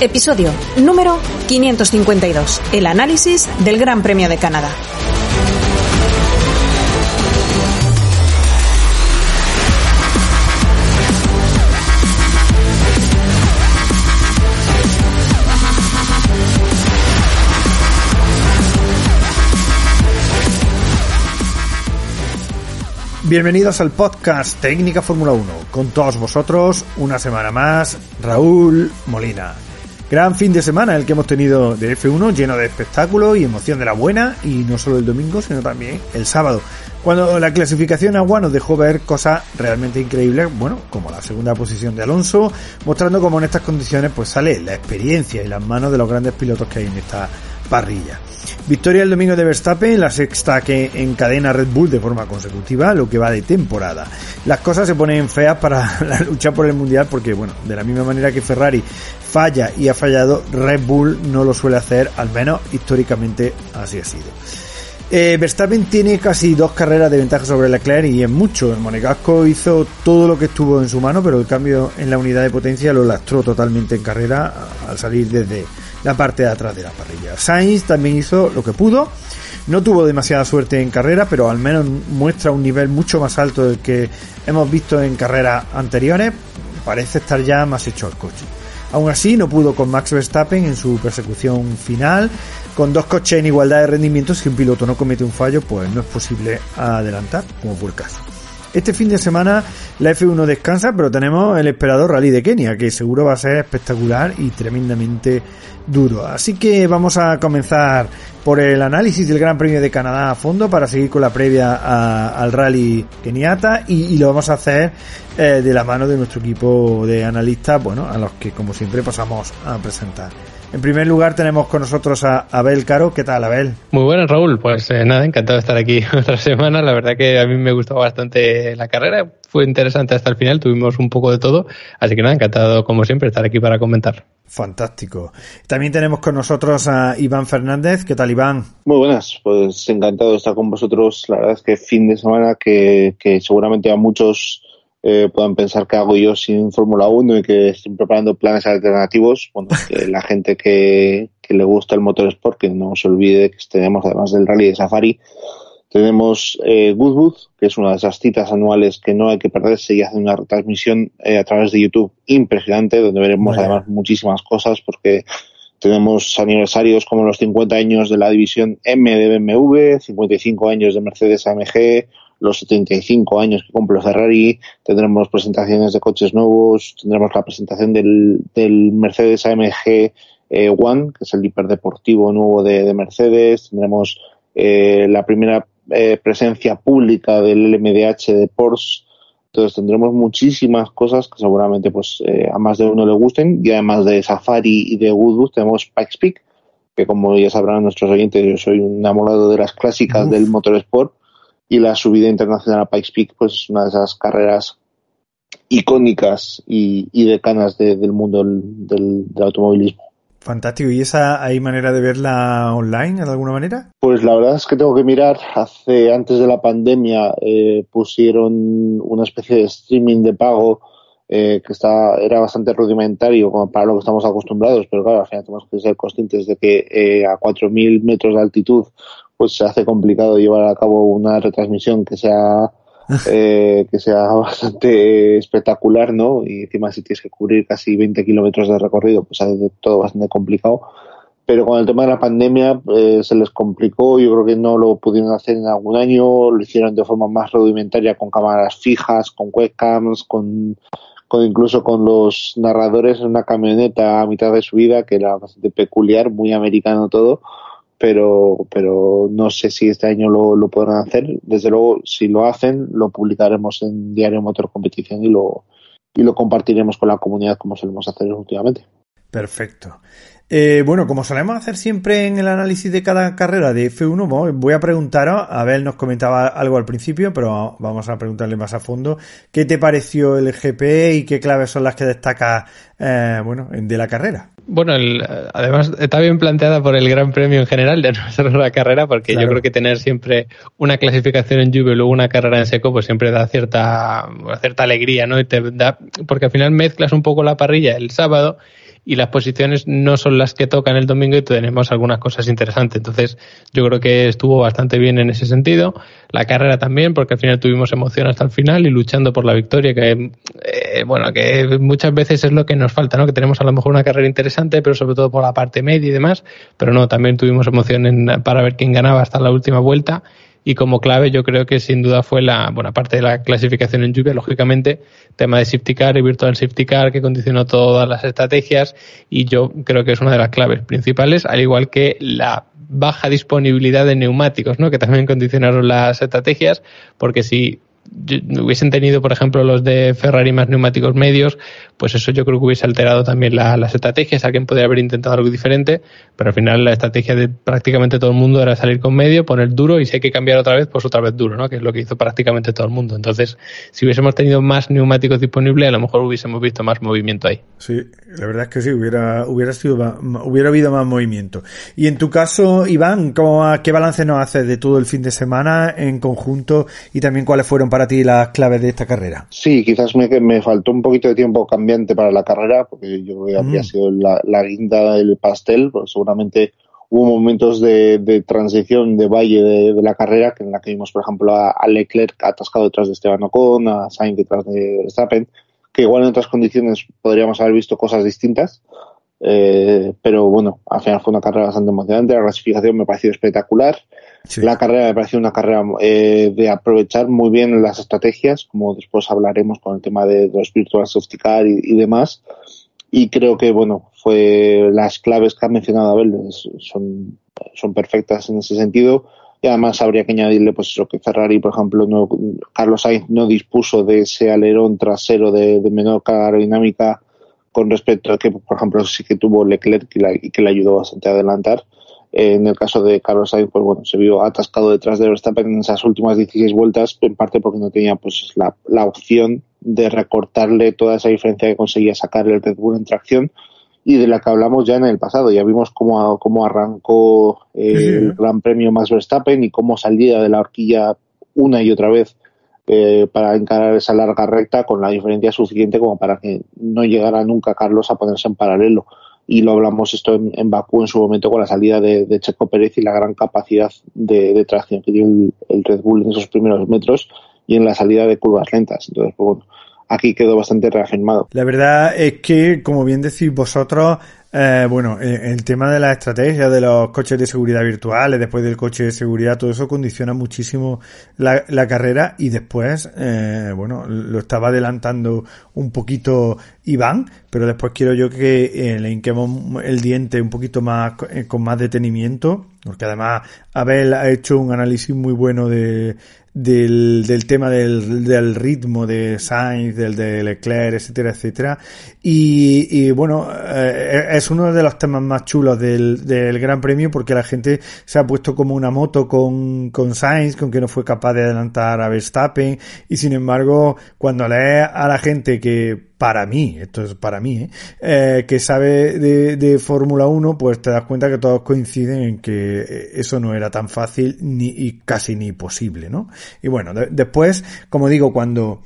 Episodio número 552. El análisis del Gran Premio de Canadá. Bienvenidos al podcast Técnica Fórmula 1. Con todos vosotros, una semana más, Raúl Molina. Gran fin de semana el que hemos tenido de F1, lleno de espectáculo y emoción de la buena, y no solo el domingo, sino también el sábado, cuando la clasificación agua nos dejó ver cosas realmente increíbles, bueno, como la segunda posición de Alonso, mostrando cómo en estas condiciones pues sale la experiencia y las manos de los grandes pilotos que hay en esta parrilla. Victoria el domingo de Verstappen, la sexta que encadena Red Bull de forma consecutiva, lo que va de temporada. Las cosas se ponen feas para la lucha por el Mundial porque, bueno, de la misma manera que Ferrari falla y ha fallado, Red Bull no lo suele hacer, al menos históricamente así ha sido. Eh, Verstappen tiene casi dos carreras de ventaja sobre Leclerc y es mucho. El Monegasco hizo todo lo que estuvo en su mano, pero el cambio en la unidad de potencia lo lastró totalmente en carrera al salir desde la parte de atrás de la parrilla. Sainz también hizo lo que pudo. No tuvo demasiada suerte en carrera, pero al menos muestra un nivel mucho más alto del que hemos visto en carreras anteriores. Parece estar ya más hecho al coche. Aún así, no pudo con Max Verstappen en su persecución final. Con dos coches en igualdad de rendimiento, si un piloto no comete un fallo, pues no es posible adelantar, como fue el caso. Este fin de semana la F1 descansa, pero tenemos el esperado Rally de Kenia, que seguro va a ser espectacular y tremendamente duro. Así que vamos a comenzar por el análisis del Gran Premio de Canadá a fondo para seguir con la previa al Rally Keniata y, lo vamos a hacer eh, de la mano de nuestro equipo de analistas, bueno, a los que como siempre pasamos a presentar. En primer lugar tenemos con nosotros a Abel Caro. ¿Qué tal, Abel? Muy buenas, Raúl. Pues eh, nada, encantado de estar aquí otra semana. La verdad que a mí me gustó bastante la carrera. Fue interesante hasta el final. Tuvimos un poco de todo. Así que nada, encantado como siempre estar aquí para comentar. Fantástico. También tenemos con nosotros a Iván Fernández. ¿Qué tal, Iván? Muy buenas. Pues encantado de estar con vosotros. La verdad es que fin de semana que, que seguramente a muchos eh, puedan pensar que hago yo sin Fórmula 1 y que estoy preparando planes alternativos. Bueno, que la gente que, que le gusta el motorsport, que no se olvide que tenemos además del rally de Safari, tenemos eh, Goodwood, que es una de esas citas anuales que no hay que perderse y hace una retransmisión eh, a través de YouTube impresionante, donde veremos además muchísimas cosas porque tenemos aniversarios como los 50 años de la división M de BMW, 55 años de Mercedes AMG, los 75 años que cumple Ferrari, tendremos presentaciones de coches nuevos, tendremos la presentación del, del Mercedes AMG eh, One, que es el hiperdeportivo nuevo de, de Mercedes, tendremos eh, la primera eh, presencia pública del LMDH de Porsche, entonces tendremos muchísimas cosas que seguramente pues eh, a más de uno le gusten. Y además de Safari y de Woodwood tenemos Pikes Peak, que como ya sabrán nuestros oyentes, yo soy un enamorado de las clásicas del motorsport y la subida internacional a Pikes Peak pues es una de esas carreras icónicas y, y decanas del mundo del, automovilismo. Fantástico. ¿Y esa hay manera de verla online de alguna manera? Pues la verdad es que tengo que mirar. Hace antes de la pandemia eh, pusieron una especie de streaming de pago eh, que está, era bastante rudimentario como para lo que estamos acostumbrados, pero claro, al final tenemos que ser conscientes de que eh, a 4.000 metros de altitud pues se hace complicado llevar a cabo una retransmisión que sea eh, que sea bastante espectacular, ¿no? Y encima si tienes que cubrir casi 20 kilómetros de recorrido, pues hace todo bastante complicado. Pero con el tema de la pandemia eh, se les complicó, yo creo que no lo pudieron hacer en algún año, lo hicieron de forma más rudimentaria con cámaras fijas, con webcams, con, con incluso con los narradores en una camioneta a mitad de su vida, que era bastante peculiar, muy americano todo pero, pero no sé si este año lo, lo podrán hacer. Desde luego, si lo hacen, lo publicaremos en Diario Motor Competición y lo, y lo compartiremos con la comunidad como solemos hacer últimamente. Perfecto. Eh, bueno, como solemos hacer siempre en el análisis de cada carrera de F1, voy a preguntaros, a ver, nos comentaba algo al principio, pero vamos a preguntarle más a fondo, ¿qué te pareció el GP y qué claves son las que destaca eh, bueno, de la carrera? Bueno, además está bien planteada por el Gran Premio en general, de no la carrera, porque yo creo que tener siempre una clasificación en lluvia y luego una carrera en seco, pues siempre da cierta, cierta alegría, ¿no? Y te da, porque al final mezclas un poco la parrilla el sábado y las posiciones no son las que tocan el domingo y tenemos algunas cosas interesantes. Entonces, yo creo que estuvo bastante bien en ese sentido. La carrera también, porque al final tuvimos emoción hasta el final y luchando por la victoria, que, eh, bueno, que muchas veces es lo que nos falta, ¿no? Que tenemos a lo mejor una carrera interesante, pero sobre todo por la parte media y demás. Pero no, también tuvimos emoción para ver quién ganaba hasta la última vuelta y como clave yo creo que sin duda fue la, buena parte de la clasificación en lluvia, lógicamente, tema de safety car y virtual safety car que condicionó todas las estrategias y yo creo que es una de las claves principales, al igual que la baja disponibilidad de neumáticos, ¿no? que también condicionaron las estrategias, porque si hubiesen tenido, por ejemplo, los de Ferrari más neumáticos medios, pues eso yo creo que hubiese alterado también las estrategias. Alguien podría haber intentado algo diferente, pero al final la estrategia de prácticamente todo el mundo era salir con medio, poner duro y si hay que cambiar otra vez, pues otra vez duro, ¿no? Que es lo que hizo prácticamente todo el mundo. Entonces, si hubiésemos tenido más neumáticos disponibles, a lo mejor hubiésemos visto más movimiento ahí. Sí, la verdad es que sí, hubiera, hubiera sido, hubiera habido más movimiento. Y en tu caso, Iván, ¿qué balance nos haces de todo el fin de semana en conjunto y también cuáles fueron para ti las claves de esta carrera? Sí, quizás me, me faltó un poquito de tiempo cambiante para la carrera, porque yo creo que había sido la, la, guinda del pastel, porque seguramente hubo momentos de, de transición de valle de, de, la carrera, en la que vimos, por ejemplo, a, a Leclerc atascado detrás de Esteban Ocon, a Sainz detrás de Verstappen, que igual en otras condiciones podríamos haber visto cosas distintas, eh, pero bueno, al final fue una carrera bastante emocionante, la clasificación me pareció espectacular, sí. la carrera me pareció una carrera eh, de aprovechar muy bien las estrategias, como después hablaremos con el tema de los virtual safety car y, y demás, y creo que bueno, fue las claves que ha mencionado Abel son, son perfectas en ese sentido, y además habría que añadirle pues eso que Ferrari por ejemplo no Carlos Sainz no dispuso de ese alerón trasero de, de menor carga aerodinámica con respecto a que, por ejemplo, sí que tuvo Leclerc y, la, y que le ayudó bastante a adelantar. Eh, en el caso de Carlos Sainz, pues bueno, se vio atascado detrás de Verstappen en esas últimas 16 vueltas, en parte porque no tenía pues la, la opción de recortarle toda esa diferencia que conseguía sacar el Red Bull en tracción y de la que hablamos ya en el pasado. Ya vimos cómo, cómo arrancó eh, sí, sí. el Gran Premio más Verstappen y cómo salía de la horquilla una y otra vez eh, para encarar esa larga recta con la diferencia suficiente como para que no llegara nunca Carlos a ponerse en paralelo. Y lo hablamos esto en, en Bakú en su momento con la salida de, Checo Pérez y la gran capacidad de, de tracción que tiene el, el, Red Bull en esos primeros metros y en la salida de curvas lentas. Entonces, pues bueno, aquí quedó bastante reafirmado. La verdad es que, como bien decís vosotros, eh, bueno, el tema de la estrategia de los coches de seguridad virtuales, después del coche de seguridad, todo eso condiciona muchísimo la, la carrera y después, eh, bueno, lo estaba adelantando un poquito Iván, pero después quiero yo que eh, le hinquemos el diente un poquito más eh, con más detenimiento, porque además Abel ha hecho un análisis muy bueno de, del, del tema del, del, ritmo de Sainz, del de Leclerc, etcétera, etcétera. Y, y bueno, eh, es uno de los temas más chulos del, del Gran Premio porque la gente se ha puesto como una moto con, con Sainz, con que no fue capaz de adelantar a Verstappen. Y sin embargo, cuando lees a la gente que para mí, esto es para mí, ¿eh? Eh, que sabe de, de Fórmula 1, pues te das cuenta que todos coinciden en que eso no era tan fácil ni y casi ni posible, ¿no? Y bueno, de, después, como digo, cuando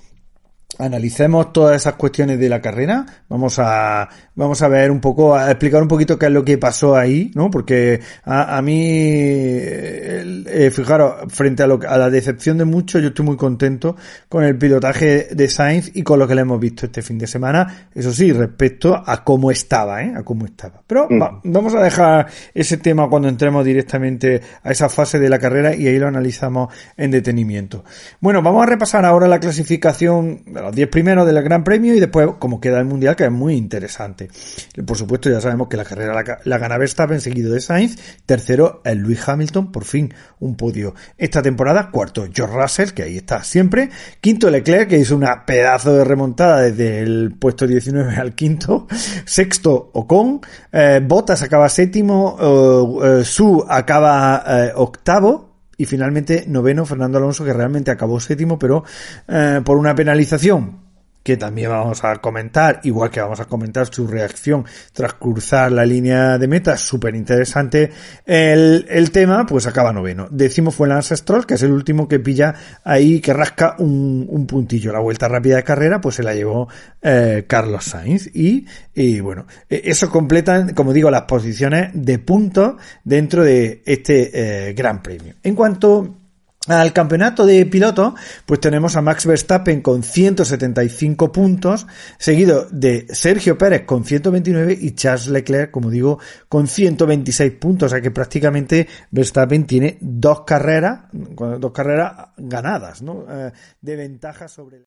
analicemos todas esas cuestiones de la carrera. Vamos a, vamos a ver un poco, a explicar un poquito qué es lo que pasó ahí, ¿no? Porque a, a mí, eh, fijaros, frente a, lo, a la decepción de muchos, yo estoy muy contento con el pilotaje de Sainz y con lo que le hemos visto este fin de semana. Eso sí, respecto a cómo estaba, ¿eh? A cómo estaba. Pero mm. vamos a dejar ese tema cuando entremos directamente a esa fase de la carrera y ahí lo analizamos en detenimiento. Bueno, vamos a repasar ahora la clasificación los 10 primeros del Gran Premio y después como queda el Mundial, que es muy interesante. Por supuesto, ya sabemos que la carrera la, la gana Verstappen seguido de Sainz, tercero el Luis Hamilton, por fin un podio. Esta temporada, cuarto George Russell, que ahí está siempre, quinto Leclerc, que hizo una pedazo de remontada desde el puesto 19 al quinto, sexto Ocon, eh, Bottas acaba séptimo, eh, Su acaba eh, octavo, y finalmente noveno Fernando Alonso que realmente acabó séptimo pero eh, por una penalización que también vamos a comentar, igual que vamos a comentar su reacción tras cruzar la línea de meta, súper interesante el, el, tema, pues acaba noveno. Décimo fue Lance Stroll, que es el último que pilla ahí, que rasca un, un puntillo. La vuelta rápida de carrera, pues se la llevó eh, Carlos Sainz. Y, y bueno, e, eso completa, como digo, las posiciones de puntos dentro de este eh, Gran Premio. En cuanto al campeonato de piloto, pues tenemos a Max Verstappen con 175 puntos, seguido de Sergio Pérez con 129 y Charles Leclerc, como digo, con 126 puntos. O sea que prácticamente Verstappen tiene dos carreras, dos carreras ganadas, ¿no? Eh, de ventaja sobre.